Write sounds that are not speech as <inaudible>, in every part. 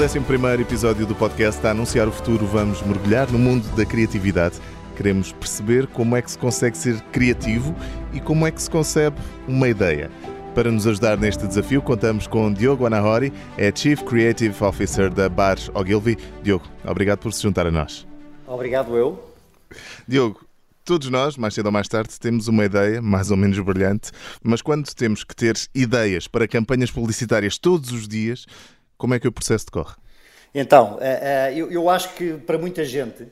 11 episódio do podcast a Anunciar o Futuro, vamos mergulhar no mundo da criatividade. Queremos perceber como é que se consegue ser criativo e como é que se concebe uma ideia. Para nos ajudar neste desafio, contamos com Diogo Anahori, é Chief Creative Officer da Bar Ogilvy. Diogo, obrigado por se juntar a nós. Obrigado eu. Diogo, todos nós, mais cedo ou mais tarde, temos uma ideia mais ou menos brilhante, mas quando temos que ter ideias para campanhas publicitárias todos os dias, como é que o processo decorre? Então, eh, eh, eu acho que para muita gente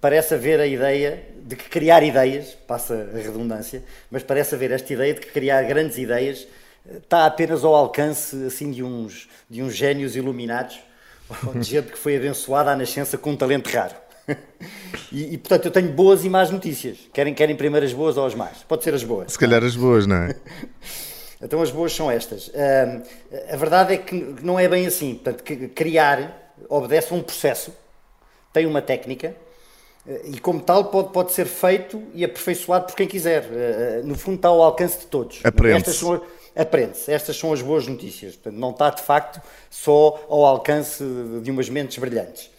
parece haver a ideia de que criar ideias, passa a redundância, mas parece haver esta ideia de que criar grandes ideias eh, está apenas ao alcance assim de uns, de uns génios iluminados, <laughs> de gente que foi abençoada à nascença com um talento raro. <laughs> E, e, portanto eu tenho boas e más notícias. Querem, querem primeiro as boas ou as más? Pode ser as boas. Se calhar as boas, não é? <laughs> Então as boas são estas. A verdade é que não é bem assim. Portanto, criar obedece a um processo, tem uma técnica uh, e, como tal, pode, pode ser feito e aperfeiçoado por quem quiser. Uh, no fundo, está ao alcance de todos. Aprende-se. Aprende-se. Estas são as boas notícias. Portanto, não está, de facto, só ao alcance de umas mentes brilhantes.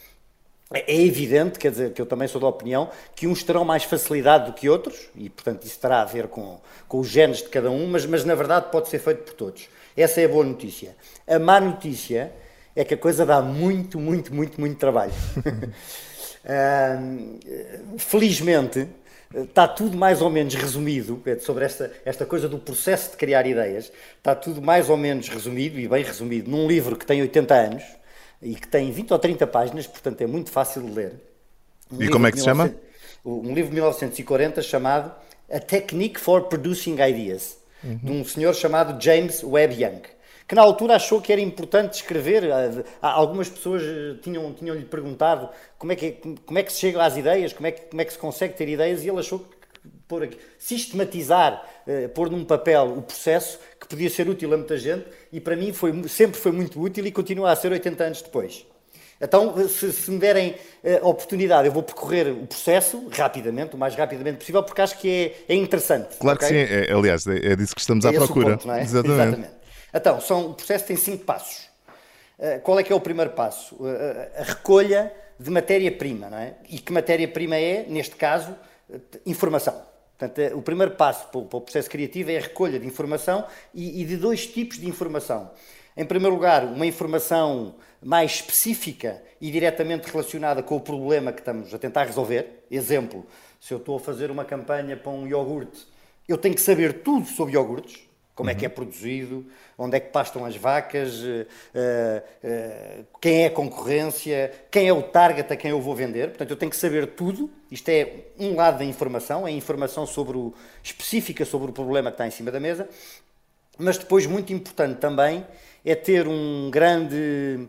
É evidente, quer dizer, que eu também sou da opinião que uns terão mais facilidade do que outros, e portanto isso terá a ver com, com os genes de cada um, mas, mas na verdade pode ser feito por todos. Essa é a boa notícia. A má notícia é que a coisa dá muito, muito, muito, muito trabalho. <laughs> felizmente, está tudo mais ou menos resumido sobre esta, esta coisa do processo de criar ideias, está tudo mais ou menos resumido e bem resumido num livro que tem 80 anos e que tem 20 ou 30 páginas, portanto é muito fácil de ler. Um e como é que se chama? Um livro de 1940 chamado A Technique for Producing Ideas, uhum. de um senhor chamado James Webb Young, que na altura achou que era importante escrever. Algumas pessoas eh, tinham, tinham-lhe perguntado como é, que, como é que se chega às ideias, como é que, como é que se consegue ter ideias, e ele achou que pôr aqui, sistematizar, uh, pôr num papel o processo que podia ser útil a muita gente e para mim foi, sempre foi muito útil e continua a ser 80 anos depois. Então, eh, se, se me derem uh, oportunidade, eu vou percorrer o processo rapidamente, o mais rapidamente possível, porque acho que é, é interessante. Claro okay? que sim, é, aliás, é, é, disso que estamos é à procura. Ponto, é? Exatamente. Exatamente. Então, são, o processo tem cinco passos. Uh, qual é que é o primeiro passo? Uh, a recolha de matéria-prima, não é? E que matéria-prima é, neste caso, informação. Portanto, é, o primeiro passo para o processo criativo é a recolha de informação e, de dois tipos de informação. Em primeiro lugar, uma informação mais específica e diretamente relacionada com o problema que estamos a tentar resolver. Exemplo, se eu estou a fazer uma campanha para um iogurte, eu tenho que saber tudo sobre iogurtes, como uhum. é que é produzido, onde é que pastam as vacas, uh, uh, quem é a concorrência, quem é o target a quem eu vou vender. Portanto, eu tenho que saber tudo. Isto é um lado da informação, é informação sobre o, específica sobre o problema que está em cima da mesa. Mas depois, muito importante também, é ter um grande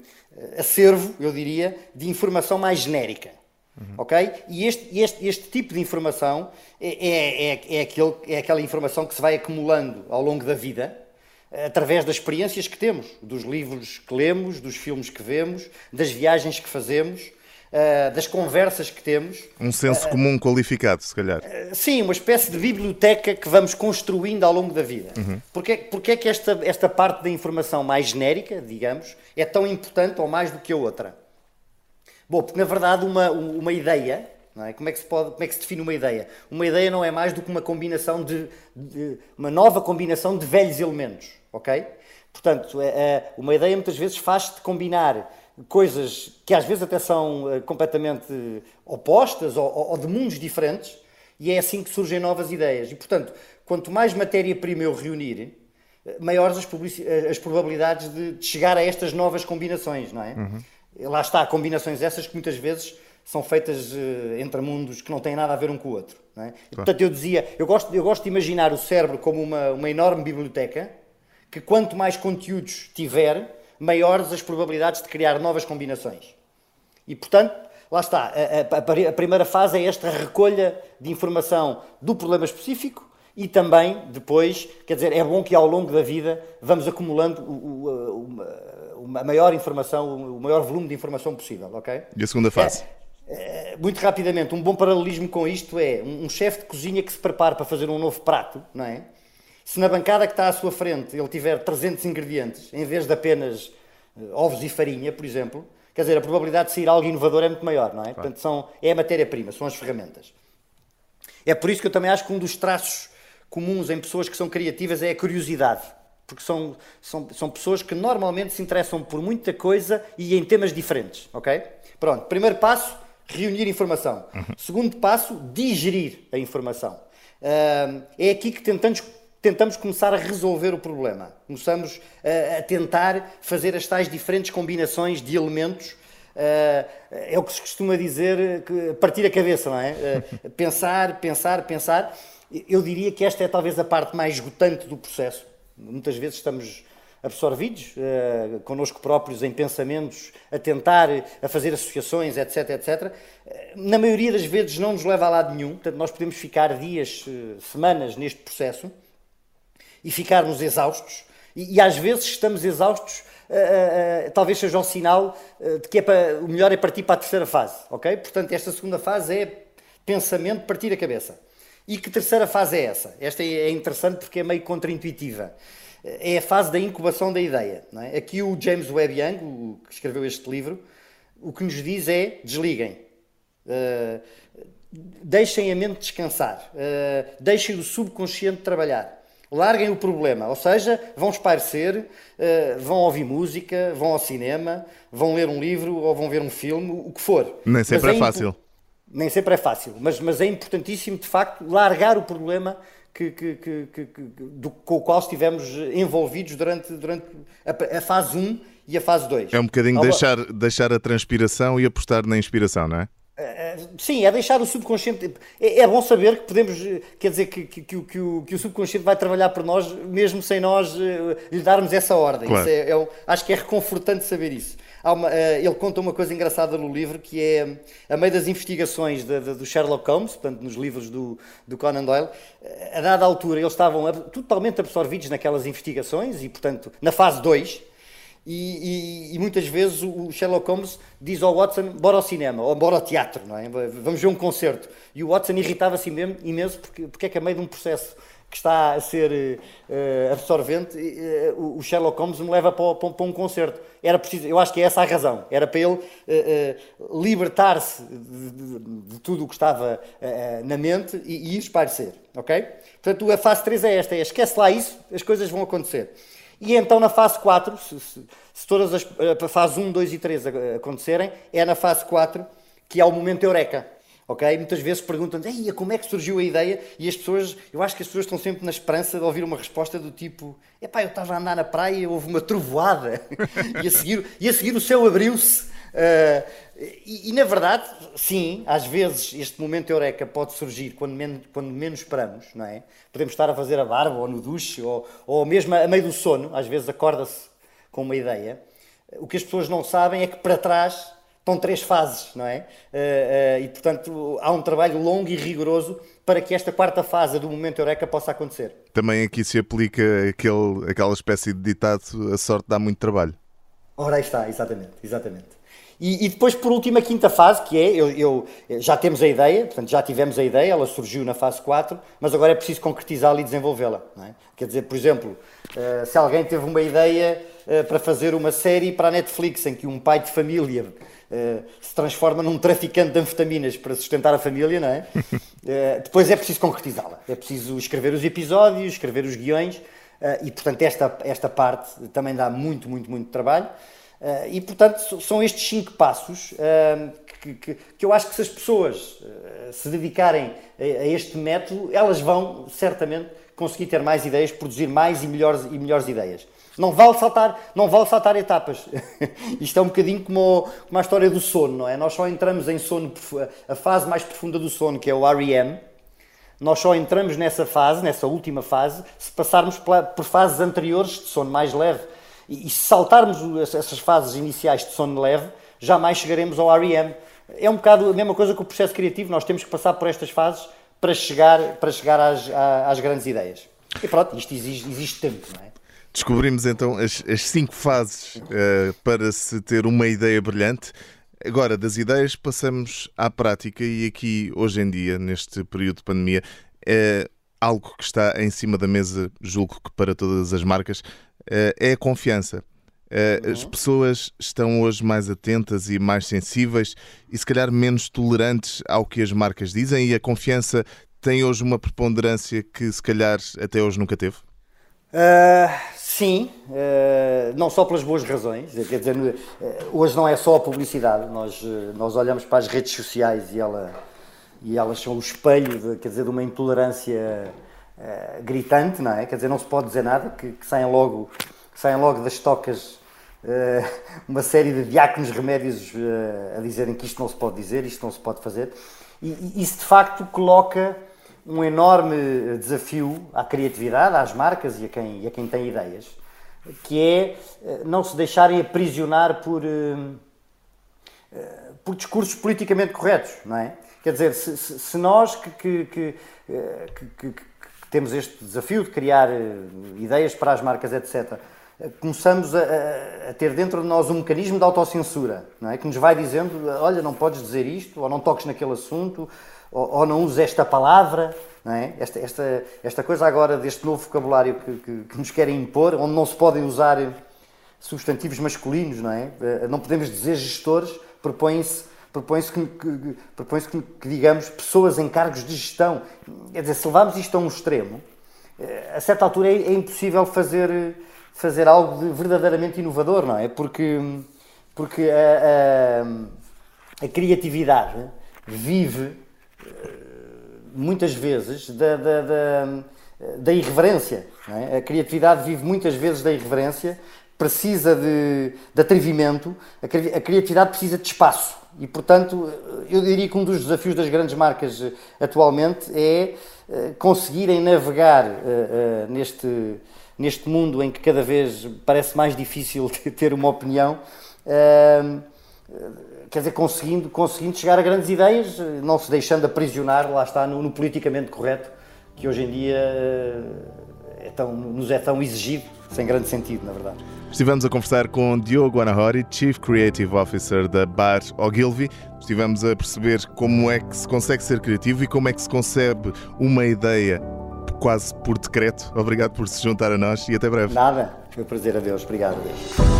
acervo, eu diria, de informação mais genérica. Uhum. Ok? E este, este, este tipo de informação é, é, é, é, aquele, é aquela informação que se vai acumulando ao longo da vida, através das experiências que temos, dos livros que lemos, dos filmes que vemos, das viagens que fazemos, uh, das conversas que temos. Um senso uh, comum qualificado, se calhar. Uh, sim, uma espécie de biblioteca que vamos construindo ao longo da vida. Uhum. Porquê, porquê é que esta, esta parte da informação mais genérica, digamos, é tão importante ou mais do que a outra? Bom, porque na verdade uma, uma ideia, é? Como, é que se pode, como é que se define uma ideia? Uma ideia não é mais do que uma combinação de, de uma nova combinação de velhos elementos, ok? Portanto, é, é, uma ideia muitas vezes faz-te combinar coisas que às vezes até são é, completamente opostas ou, ou, de mundos diferentes e é assim que surgem novas ideias. E, portanto, quanto mais matéria-prima eu reunir, maiores as, as probabilidades de, de, chegar a estas novas combinações, não é? Uhum. Lá está, combinações essas que muitas vezes são feitas uh, entre mundos que não têm nada a ver um com o outro. É? Claro. Portanto, eu dizia, eu gosto, eu gosto de imaginar o cérebro como uma, uma enorme biblioteca que quanto mais conteúdos tiver, maiores as probabilidades de criar novas combinações. E, portanto, lá está, a, a, a, primeira fase é esta recolha de informação do problema específico e também depois, quer dizer, é bom que ao longo da vida vamos acumulando o, o, uma, maior informação, o maior volume de informação possível, ok? E a segunda fase? É, é, muito rapidamente, um bom paralelismo com isto é um, um chefe de cozinha que se prepara para fazer um novo prato, não é? Se na bancada que está à sua frente ele tiver 300 ingredientes, em vez de apenas uh, ovos e farinha, por exemplo, quer dizer, a probabilidade de sair algo inovador é muito maior, não é? Claro. Portanto, são, é a matéria-prima, são as ferramentas. É por isso que eu também acho que um dos traços comuns em pessoas que são criativas é a curiosidade. Porque são, são, são pessoas que normalmente se interessam por muita coisa e em temas diferentes, ok? Pronto, primeiro passo, reunir informação. Uhum. Segundo passo, digerir a informação. Uh, é aqui que tentamos, tentamos começar a resolver o problema. Começamos a, a tentar fazer as tais diferentes combinações de elementos Uh, é o que se costuma dizer, que partir a cabeça, não é? Uh, <laughs> pensar, pensar, pensar. Eu diria que esta é talvez a parte mais esgotante do processo. Muitas vezes estamos absorvidos uh, connosco próprios em pensamentos, a tentar, a fazer associações, etc, etc. Na maioria das vezes não nos leva a lado nenhum, portanto nós podemos ficar dias, uh, semanas neste processo e ficarmos exaustos e, e às vezes estamos exaustos Uh, uh, talvez seja o sinal uh, de que é para, o melhor é partir para a terceira fase, ok? Portanto, esta segunda fase é pensamento, partir a cabeça. E que terceira fase é essa? Esta é interessante porque é meio contraintuitiva. É a fase da incubação da ideia. É? Aqui o James Webb Young, o que escreveu este livro, o que nos diz é desliguem. Uh, deixem a mente descansar. Uh, deixem o subconsciente trabalhar. Larguem o problema, ou seja, vão espairecer, uh, vão ouvir música, vão ao cinema, vão ler um livro ou vão ver um filme, o que for. Nem sempre é, é fácil nem sempre é fácil, mas, mas é importantíssimo, de facto, largar o problema que, que, que, que do, com o qual estivemos envolvidos durante, durante a, a, fase 1 e a fase 2. É um bocadinho deixar, deixar a transpiração e apostar na inspiração, não é? Sim, é deixar o subconsciente. É, é bom saber que podemos, quer dizer, que, que, que, o, que, o, subconsciente vai trabalhar por nós, mesmo sem nós uh, lhe darmos essa ordem. Claro. É, é, acho que é reconfortante saber isso. Uma, uh, ele conta uma coisa engraçada no livro que é, a meio das investigações de, de, do Sherlock Holmes, portanto, nos livros do, do Conan Doyle, uh, a dada altura eles estavam totalmente absorvidos naquelas investigações e, portanto, na fase 2. E, e, e, muitas vezes o Sherlock Holmes diz ao Watson: bora ao cinema, ou bora ao teatro, não é? vamos ver um concerto. E o Watson irritava-se imenso porque, porque é que, a meio de um processo que está a ser uh, absorvente, uh, o Sherlock Holmes me leva para, para, para, um concerto. Era preciso, eu acho que é essa a razão. Era para ele uh, libertar-se de, de, de, tudo o que estava na mente e, e ir espairecer. Ok? Portanto, a fase 3 é esta: é esquece lá isso, as coisas vão acontecer. E então, na fase 4, se, se, se todas as a fase 1, 2 e 3 acontecerem, é na fase 4 que é o momento eureka ok? Muitas vezes perguntam Ei, como é que surgiu a ideia? E as pessoas, eu acho que as pessoas estão sempre na esperança de ouvir uma resposta do tipo: epá, eu estava a andar na praia e houve uma trovoada <laughs> e, a seguir, e a seguir o céu abriu-se. Uh, e, e, na verdade, sim, às vezes este momento eureka pode surgir quando, men quando menos esperamos, não é? Podemos estar a fazer a barba ou no duche ou, ou mesmo a meio do sono, às vezes acorda-se com uma ideia. O que as pessoas não sabem é que para trás estão três fases, não é? Uh, uh, e, portanto, há um trabalho longo e rigoroso para que esta quarta fase do momento Eureka possa acontecer. Também aqui se aplica aquele, aquela espécie de ditado: a sorte dá muito trabalho. Ora, aí está, exatamente, exatamente. E, e, depois, por último, a quinta fase, que é, eu, eu, já temos a ideia, portanto, já tivemos a ideia, ela surgiu na fase 4, mas agora é preciso concretizá-la e desenvolvê-la. É? Quer dizer, por exemplo, uh, se alguém teve uma ideia para fazer uma série para a Netflix, em que um pai de família uh, se transforma num traficante de anfetaminas para sustentar a família, não é? <laughs> depois é preciso concretizá-la. É preciso escrever os episódios, escrever os guiões, e, portanto, esta, esta parte também dá muito, muito, muito trabalho. Uh, e, portanto, são estes cinco passos uh, que, que, que, eu acho que se as pessoas uh, se dedicarem a, a, este método, elas vão certamente conseguir ter mais ideias, produzir mais e melhores, e melhores ideias. Não vale saltar, não vale saltar etapas. <laughs> Isto é um bocadinho como, como a história do sono, não é? Nós só entramos em sono, a fase mais profunda do sono, que é o REM, nós só entramos nessa fase, nessa última fase, se passarmos por fases anteriores de sono mais leve e, se saltarmos essas fases iniciais de sono leve, jamais chegaremos ao REM. É um bocado a mesma coisa que o processo criativo, nós temos que passar por estas fases para chegar, para chegar às, às grandes ideias. E pronto, isto exige, exige tempo, não é? Descobrimos então as, as cinco fases uh, para se ter uma ideia brilhante. Agora, das ideias, passamos à prática e aqui, hoje em dia, neste período de pandemia, é algo que está em cima da mesa, julgo que para todas as marcas, eh, é a confiança. Eh, as uhum. pessoas estão hoje mais atentas e mais sensíveis e, se calhar, menos tolerantes ao que as marcas dizem, e a confiança tem hoje uma preponderância que, se calhar, até hoje nunca teve? Uh, sim, uh, não só pelas boas razões, quer dizer, uh, hoje não é só a publicidade, nós, nós olhamos para as redes sociais e, ela, e elas são o espelho de, quer dizer, de uma intolerância gritante, não é? Quer dizer, não se pode dizer nada, que, que saem, logo, que saem logo das tocas uma série de diáconos remédios a dizerem que isto não se pode dizer, isto não se pode fazer, e, isso de facto coloca um enorme desafio à criatividade, às marcas e a quem, e a quem tem ideias, que é eh, não se deixarem aprisionar por, eh, eh, por discursos politicamente corretos, não é? Quer dizer, se, se nós que, que, que, que, temos este desafio de criar ideias para as marcas, etc., começamos a, a, ter dentro de nós um mecanismo de autocensura, não é? que nos vai dizendo, olha, não podes dizer isto, ou não toques naquele assunto, ou, ou não uses esta palavra, não é? esta, esta, esta coisa agora deste novo vocabulário que, que, que, nos querem impor, onde não se podem usar substantivos masculinos, não é? Eh, não podemos dizer gestores, propõe-se propõe-se que, que, propõe que, que, digamos, pessoas em cargos de gestão. Quer dizer, se levarmos isto a um extremo, eh, a certa altura é, é impossível fazer, fazer algo de verdadeiramente inovador, não é? Porque, porque a, a, a criatividade vive muitas vezes da, da, da, da irreverência. É? A criatividade vive muitas vezes da irreverência, precisa de, de atrevimento, a, a criatividade precisa de espaço. E, portanto, eu diria que um dos desafios das grandes marcas eh, atualmente é eh, conseguirem navegar neste, neste mundo em que cada vez parece mais difícil <laughs> ter uma opinião. Uh, quer dizer, conseguindo, conseguindo chegar a grandes ideias, não se deixando aprisionar, lá está, no, no politicamente correto, que hoje em dia eh, é tão, nos é tão exigido, sem grande sentido, na verdade. Estivemos a conversar com Diogo Anahori, Chief Creative Officer da Bar Ogilvy. Estivemos a perceber como é que se consegue ser criativo e como é que se concebe uma ideia quase por decreto. Obrigado por se juntar a nós e até breve. Nada, foi um prazer a Deus. Obrigado. Deus.